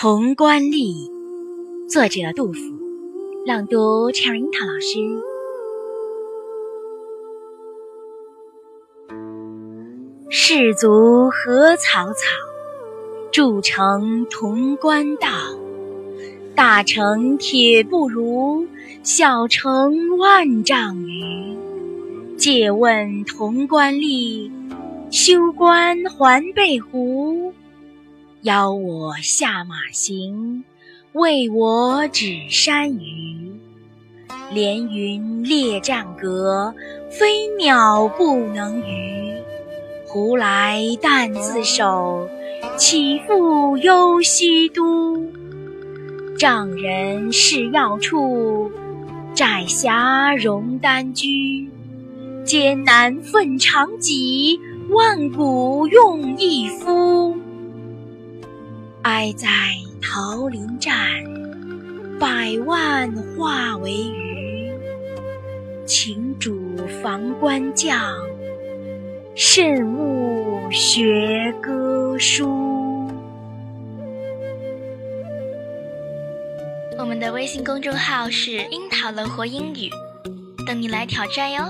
潼关吏，作者杜甫，朗读陈樱桃老师。士卒何草草，筑成潼关道。大城铁不如，小城万丈余。借问潼关吏，修关还背胡？邀我下马行，为我指山隅。连云列战阁，飞鸟不能逾。胡来但自守，岂复忧西都？丈人事要处，窄狭容单居。艰难奋长戟，万古用一夫。哀在桃林战，百万化为鱼。请主防官将，慎勿学歌书。我们的微信公众号是“樱桃乐活英语”，等你来挑战哟。